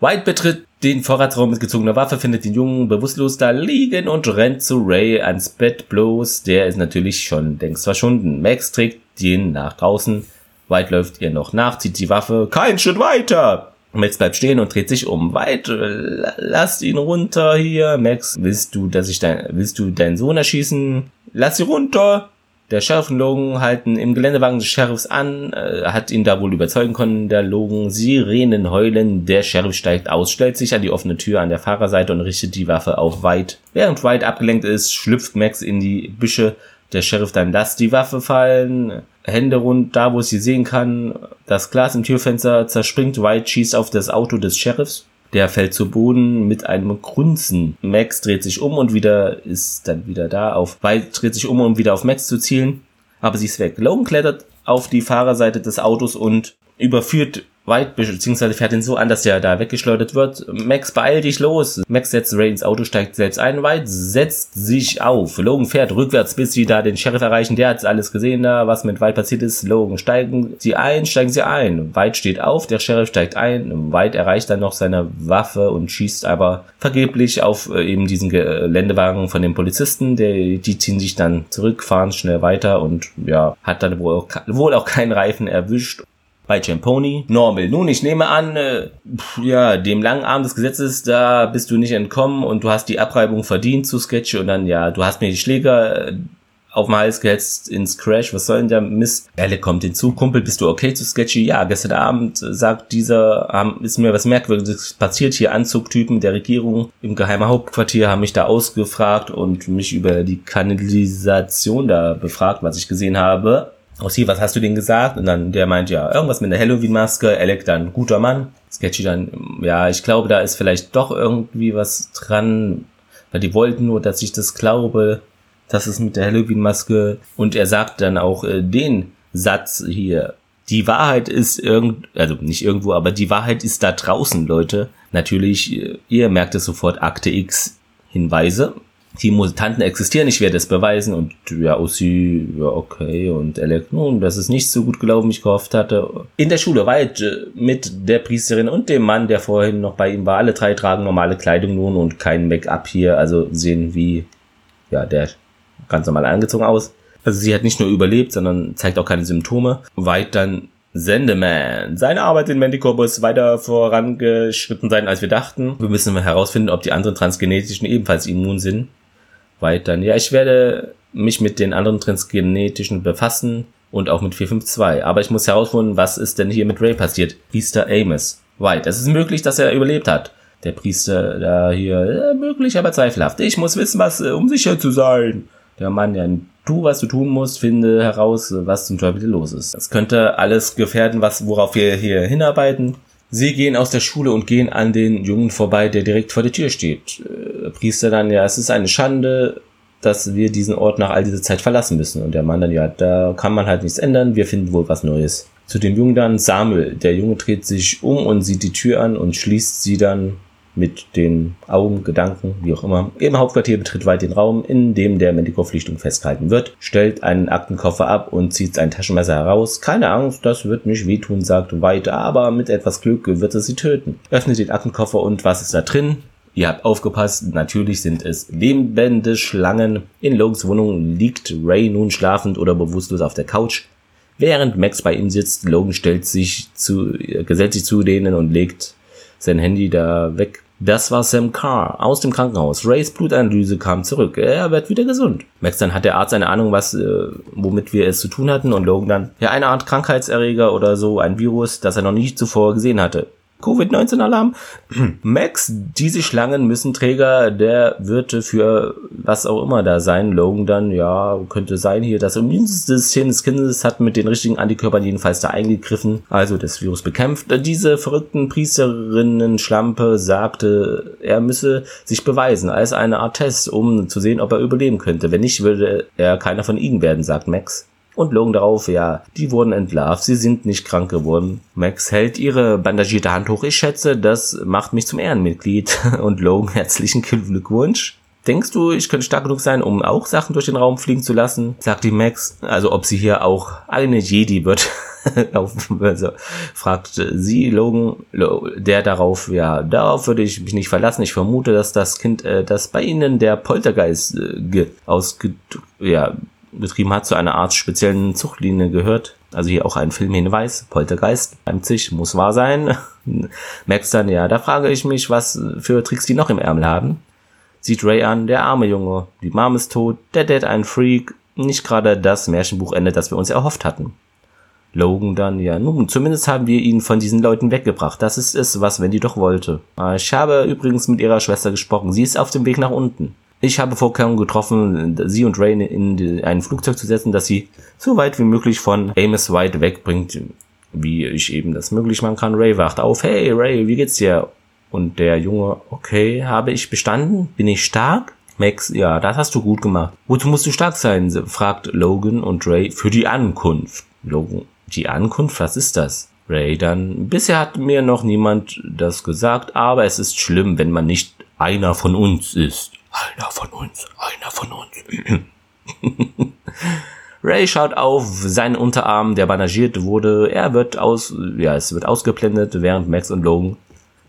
White betritt den Vorratsraum mit gezogener Waffe, findet den Jungen bewusstlos da liegen und rennt zu Ray ans Bett bloß. Der ist natürlich schon längst verschwunden. Max trägt den nach draußen. White läuft ihr noch nach, zieht die Waffe. Kein Schritt weiter! Max bleibt stehen und dreht sich um. White, lass ihn runter hier. Max, willst du, dass ich dein, willst du deinen Sohn erschießen? Lass sie runter! Der Sheriff und Logan halten im Geländewagen des Sheriffs an, äh, hat ihn da wohl überzeugen können, der Logan. Sirenen heulen, der Sheriff steigt aus, stellt sich an die offene Tür an der Fahrerseite und richtet die Waffe auf White. Während White abgelenkt ist, schlüpft Max in die Büsche. Der Sheriff dann lässt die Waffe fallen, Hände rund da, wo es sie sehen kann. Das Glas im Türfenster zerspringt, White schießt auf das Auto des Sheriffs. Der fällt zu Boden mit einem Grunzen. Max dreht sich um und wieder ist dann wieder da auf. White dreht sich um, um wieder auf Max zu zielen. Aber sie ist weg. Logan klettert auf die Fahrerseite des Autos und überführt White beziehungsweise fährt ihn so an, dass er da weggeschleudert wird. Max, beeil dich los. Max setzt Ray ins Auto, steigt selbst ein. White setzt sich auf. Logan fährt rückwärts, bis sie da den Sheriff erreichen. Der hat alles gesehen da, was mit White passiert ist. Logan, steigen sie ein, steigen sie ein. White steht auf, der Sheriff steigt ein. White erreicht dann noch seine Waffe und schießt aber vergeblich auf äh, eben diesen Geländewagen von den Polizisten. Der, die ziehen sich dann zurück, fahren schnell weiter und ja, hat dann wohl auch, wohl auch keinen Reifen erwischt bei Champoni. Normal. Nun, ich nehme an, äh, ja, dem langen Arm des Gesetzes, da bist du nicht entkommen und du hast die Abreibung verdient zu Sketchy und dann, ja, du hast mir die Schläger äh, auf den Hals gehetzt ins Crash. Was soll denn der Mist? Elle kommt hinzu. Kumpel, bist du okay zu Sketchy? Ja, gestern Abend sagt dieser, ist mir was Merkwürdiges passiert hier. Anzugtypen der Regierung im geheimen Hauptquartier haben mich da ausgefragt und mich über die Kanalisation da befragt, was ich gesehen habe. Ossi, was hast du denn gesagt? Und dann der meint, ja, irgendwas mit einer Halloween-Maske. Alec dann, guter Mann. Sketchy dann, ja, ich glaube, da ist vielleicht doch irgendwie was dran. Weil die wollten nur, dass ich das glaube, dass es mit der Halloween-Maske. Und er sagt dann auch äh, den Satz hier. Die Wahrheit ist irgend, also nicht irgendwo, aber die Wahrheit ist da draußen, Leute. Natürlich, äh, ihr merkt es sofort, Akte X Hinweise die Mutanten existieren, ich werde es beweisen und ja, Ossi, ja, okay, und Alec, nun, das ist nicht so gut gelaufen, wie ich gehofft hatte. In der Schule weit äh, mit der Priesterin und dem Mann, der vorhin noch bei ihm war, alle drei tragen normale Kleidung nun und kein Make-up hier, also sehen wie, ja, der ganz normal angezogen aus. Also sie hat nicht nur überlebt, sondern zeigt auch keine Symptome. Weit dann Sendeman. Seine Arbeit in Manticore ist weiter vorangeschritten sein, als wir dachten. Wir müssen herausfinden, ob die anderen Transgenetischen ebenfalls immun sind weiter. Ja, ich werde mich mit den anderen transgenetischen befassen und auch mit 452. Aber ich muss herausfinden, was ist denn hier mit Ray passiert? Priester Amos. White. Es ist möglich, dass er überlebt hat. Der Priester da hier, äh, möglich, aber zweifelhaft. Ich muss wissen, was, äh, um sicher zu sein. Der Mann, ja, tu, was du tun musst, finde heraus, was zum Teufel los ist. Das könnte alles gefährden, was, worauf wir hier hinarbeiten. Sie gehen aus der Schule und gehen an den Jungen vorbei, der direkt vor der Tür steht. Äh, Priester dann, ja, es ist eine Schande, dass wir diesen Ort nach all dieser Zeit verlassen müssen. Und der Mann dann, ja, da kann man halt nichts ändern, wir finden wohl was Neues. Zu dem Jungen dann Samuel. Der Junge dreht sich um und sieht die Tür an und schließt sie dann mit den Augen, Gedanken, wie auch immer. Im Hauptquartier betritt White den Raum, in dem der Mendigo-Pflichtung festgehalten wird, stellt einen Aktenkoffer ab und zieht sein Taschenmesser heraus. Keine Angst, das wird nicht wehtun, sagt White, aber mit etwas Glück wird es sie töten. Öffnet den Aktenkoffer und was ist da drin? Ihr habt aufgepasst, natürlich sind es lebende Schlangen. In Logans Wohnung liegt Ray nun schlafend oder bewusstlos auf der Couch. Während Max bei ihm sitzt, Logan stellt sich zu, gesellt sich zu denen und legt sein Handy da weg. Das war Sam Carr aus dem Krankenhaus. Rays Blutanalyse kam zurück. Er wird wieder gesund. Max dann hat der Arzt eine Ahnung, was, äh, womit wir es zu tun hatten und Logan dann, ja, eine Art Krankheitserreger oder so, ein Virus, das er noch nie zuvor gesehen hatte. Covid-19-Alarm. Max, diese Schlangen müssen Träger der Wirte für was auch immer da sein. Logan dann, ja, könnte sein hier, das Immunsystem des Kindes hat mit den richtigen Antikörpern jedenfalls da eingegriffen, also das Virus bekämpft. Diese verrückten Priesterinnen-Schlampe sagte, er müsse sich beweisen als eine Art Test, um zu sehen, ob er überleben könnte. Wenn nicht, würde er keiner von ihnen werden, sagt Max und logen darauf, ja, die wurden entlarvt, sie sind nicht krank geworden. Max hält ihre bandagierte Hand hoch. Ich schätze, das macht mich zum Ehrenmitglied. Und Logan, herzlichen Glückwunsch. Denkst du, ich könnte stark genug sein, um auch Sachen durch den Raum fliegen zu lassen? Sagt die Max. Also ob sie hier auch eine Jedi wird. also, fragt sie Logan, der darauf, ja, darauf würde ich mich nicht verlassen. Ich vermute, dass das Kind, äh, das bei ihnen der Poltergeist äh, ausge, ja, betrieben hat, zu einer Art speziellen Zuchtlinie gehört. Also hier auch ein Filmhinweis, Poltergeist, Leipzig, muss wahr sein. Merkst dann, ja, da frage ich mich, was für Tricks die noch im Ärmel haben. Sieht Ray an, der arme Junge, die Mom ist tot, der Dad ein Freak, nicht gerade das Märchenbuchende, das wir uns erhofft hatten. Logan dann, ja, nun, zumindest haben wir ihn von diesen Leuten weggebracht. Das ist es, was Wendy doch wollte. Ich habe übrigens mit ihrer Schwester gesprochen. Sie ist auf dem Weg nach unten. Ich habe Vorkehrungen getroffen, sie und Ray in ein Flugzeug zu setzen, das sie so weit wie möglich von Amos White wegbringt, wie ich eben das möglich machen kann. Ray wacht auf, hey Ray, wie geht's dir? Und der Junge, okay, habe ich bestanden? Bin ich stark? Max, ja, das hast du gut gemacht. Wozu musst du stark sein? fragt Logan und Ray für die Ankunft. Logan, die Ankunft, was ist das? Ray dann, bisher hat mir noch niemand das gesagt, aber es ist schlimm, wenn man nicht einer von uns ist. Einer von uns, einer von uns. Ray schaut auf seinen Unterarm, der bandagiert wurde. Er wird aus, ja, es wird ausgeblendet, während Max und Logan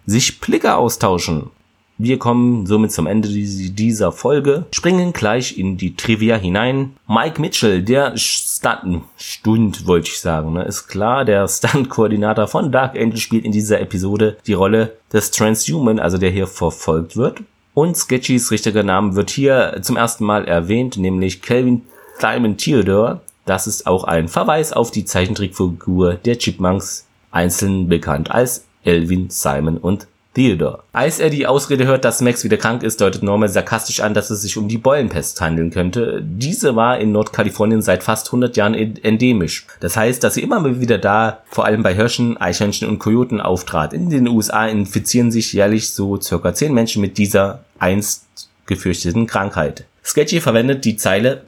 sich Blicke austauschen. Wir kommen somit zum Ende dieser Folge, springen gleich in die Trivia hinein. Mike Mitchell, der Stunt, Stund wollte ich sagen, ne? ist klar, der Stunt-Koordinator von Dark Angel spielt in dieser Episode die Rolle des Transhuman, also der hier verfolgt wird. Und Sketchys richtiger Name wird hier zum ersten Mal erwähnt, nämlich Calvin Simon Theodore. Das ist auch ein Verweis auf die Zeichentrickfigur der Chipmunks, einzeln bekannt als Elvin, Simon und Theodore. Als er die Ausrede hört, dass Max wieder krank ist, deutet Norman sarkastisch an, dass es sich um die Beulenpest handeln könnte. Diese war in Nordkalifornien seit fast 100 Jahren endemisch. Das heißt, dass sie immer wieder da, vor allem bei Hirschen, Eichhörnchen und Kojoten auftrat. In den USA infizieren sich jährlich so circa 10 Menschen mit dieser einst gefürchteten Krankheit. Sketchy verwendet die Zeile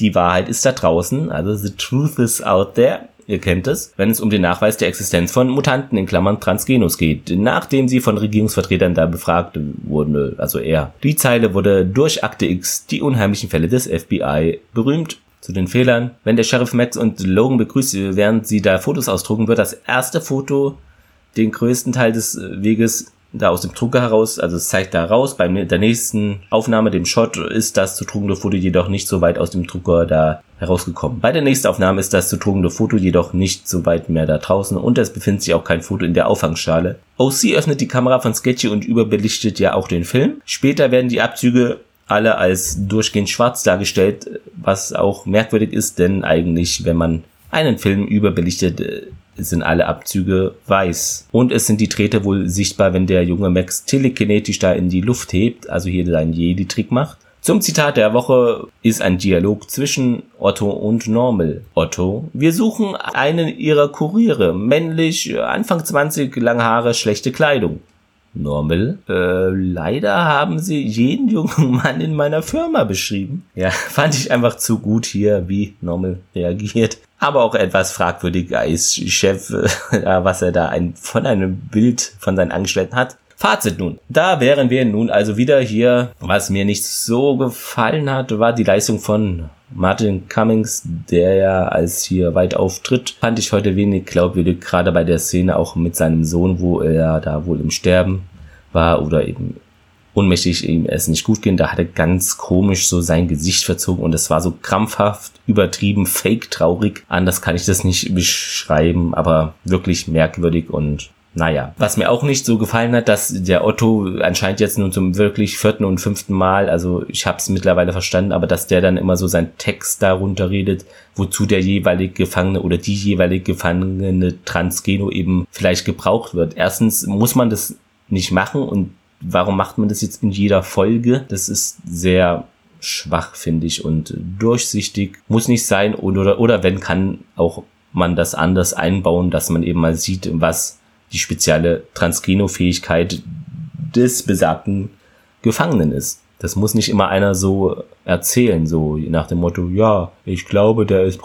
die Wahrheit ist da draußen, also the truth is out there, ihr kennt es, wenn es um den Nachweis der Existenz von Mutanten in Klammern Transgenus geht, nachdem sie von Regierungsvertretern da befragt wurde, also er. Die Zeile wurde durch Akte X, die unheimlichen Fälle des FBI, berühmt. Zu den Fehlern. Wenn der Sheriff Max und Logan begrüßt, während sie da Fotos ausdrucken, wird das erste Foto den größten Teil des Weges da aus dem Drucker heraus, also es zeigt da raus, bei der nächsten Aufnahme, dem Shot, ist das zu trugende Foto jedoch nicht so weit aus dem Drucker da herausgekommen. Bei der nächsten Aufnahme ist das zu trugende Foto jedoch nicht so weit mehr da draußen und es befindet sich auch kein Foto in der Auffangschale. OC öffnet die Kamera von Sketchy und überbelichtet ja auch den Film. Später werden die Abzüge alle als durchgehend schwarz dargestellt, was auch merkwürdig ist, denn eigentlich, wenn man einen Film überbelichtet, sind alle Abzüge weiß. Und es sind die Drähte wohl sichtbar, wenn der junge Max telekinetisch da in die Luft hebt, also hier seinen Jedi-Trick macht. Zum Zitat der Woche ist ein Dialog zwischen Otto und Normal. Otto, wir suchen einen ihrer Kuriere, männlich, Anfang 20, lange Haare, schlechte Kleidung. Normal, äh, leider haben sie jeden jungen Mann in meiner Firma beschrieben. Ja, fand ich einfach zu gut hier, wie Normal reagiert. Aber auch etwas fragwürdig als Chef, was er da ein, von einem Bild von seinen Angestellten hat. Fazit nun. Da wären wir nun also wieder hier. Was mir nicht so gefallen hat, war die Leistung von Martin Cummings, der ja als hier weit auftritt, fand ich heute wenig glaubwürdig, gerade bei der Szene auch mit seinem Sohn, wo er da wohl im Sterben war oder eben ohnmächtig ihm es nicht gut ging. Da hat er ganz komisch so sein Gesicht verzogen und es war so krampfhaft, übertrieben, fake traurig. Anders kann ich das nicht beschreiben, aber wirklich merkwürdig und naja, was mir auch nicht so gefallen hat, dass der Otto anscheinend jetzt nun zum wirklich vierten und fünften Mal, also ich habe es mittlerweile verstanden, aber dass der dann immer so seinen Text darunter redet, wozu der jeweilige Gefangene oder die jeweilige Gefangene Transgeno eben vielleicht gebraucht wird. Erstens muss man das nicht machen und warum macht man das jetzt in jeder Folge? Das ist sehr schwach, finde ich, und durchsichtig. Muss nicht sein oder, oder wenn kann auch man das anders einbauen, dass man eben mal sieht, was die spezielle Transgeno-Fähigkeit des besagten Gefangenen ist. Das muss nicht immer einer so erzählen, so nach dem Motto, ja, ich glaube, der ist.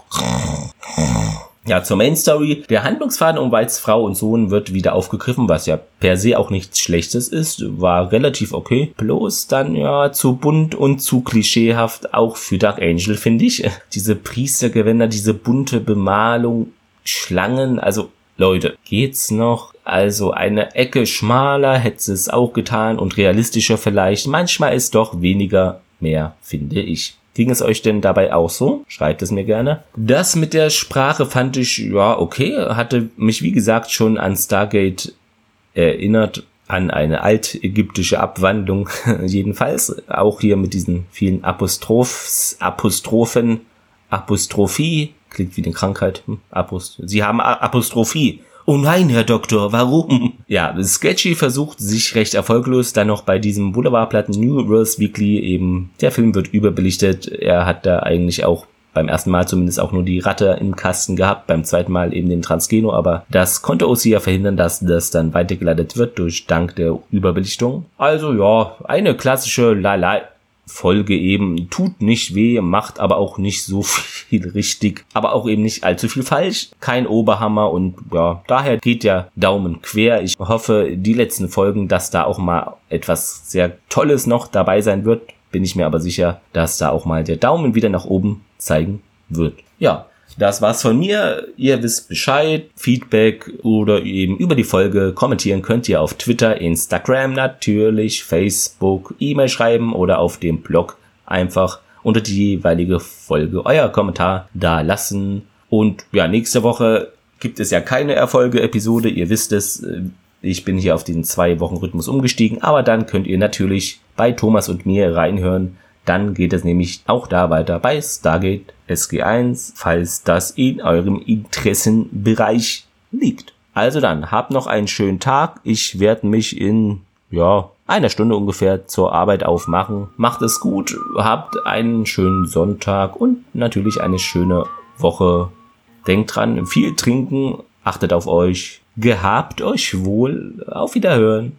Ja, zur Main Story. Der Handlungsfaden um Whites Frau und Sohn wird wieder aufgegriffen, was ja per se auch nichts Schlechtes ist. War relativ okay. Bloß dann ja zu bunt und zu klischeehaft, auch für Dark Angel, finde ich. Diese Priestergewänder, diese bunte Bemalung, Schlangen, also Leute, geht's noch? Also eine Ecke schmaler hätte es auch getan und realistischer vielleicht. Manchmal ist doch weniger mehr, finde ich. Ging es euch denn dabei auch so? Schreibt es mir gerne. Das mit der Sprache fand ich, ja, okay. Hatte mich, wie gesagt, schon an Stargate erinnert, an eine altägyptische Abwandlung. Jedenfalls auch hier mit diesen vielen Apostrophs, Apostrophen, Apostrophie, Klingt wie eine Krankheit. Hm, Apost Sie haben Apostrophie. Oh nein, Herr Doktor, warum? Ja, Sketchy versucht sich recht erfolglos dann noch bei diesem Boulevardplatten New Worlds Weekly eben, der Film wird überbelichtet. Er hat da eigentlich auch beim ersten Mal zumindest auch nur die Ratte im Kasten gehabt, beim zweiten Mal eben den Transgeno, aber das konnte ja verhindern, dass das dann weitergeleitet wird durch Dank der Überbelichtung. Also ja, eine klassische Lala Folge eben tut nicht weh, macht aber auch nicht so viel richtig, aber auch eben nicht allzu viel falsch. Kein Oberhammer und ja, daher geht der Daumen quer. Ich hoffe, die letzten Folgen, dass da auch mal etwas sehr Tolles noch dabei sein wird. Bin ich mir aber sicher, dass da auch mal der Daumen wieder nach oben zeigen wird. Ja, das war's von mir. Ihr wisst Bescheid. Feedback oder eben über die Folge kommentieren könnt ihr auf Twitter, Instagram natürlich, Facebook, E-Mail schreiben oder auf dem Blog einfach unter die jeweilige Folge euer Kommentar da lassen. Und ja, nächste Woche gibt es ja keine Erfolge-Episode. Ihr wisst es. Ich bin hier auf den zwei Wochen Rhythmus umgestiegen, aber dann könnt ihr natürlich bei Thomas und mir reinhören dann geht es nämlich auch da weiter bei Stargate SG1, falls das in eurem Interessenbereich liegt. Also dann, habt noch einen schönen Tag. Ich werde mich in, ja, einer Stunde ungefähr zur Arbeit aufmachen. Macht es gut, habt einen schönen Sonntag und natürlich eine schöne Woche. Denkt dran, viel trinken, achtet auf euch, gehabt euch wohl, auf Wiederhören.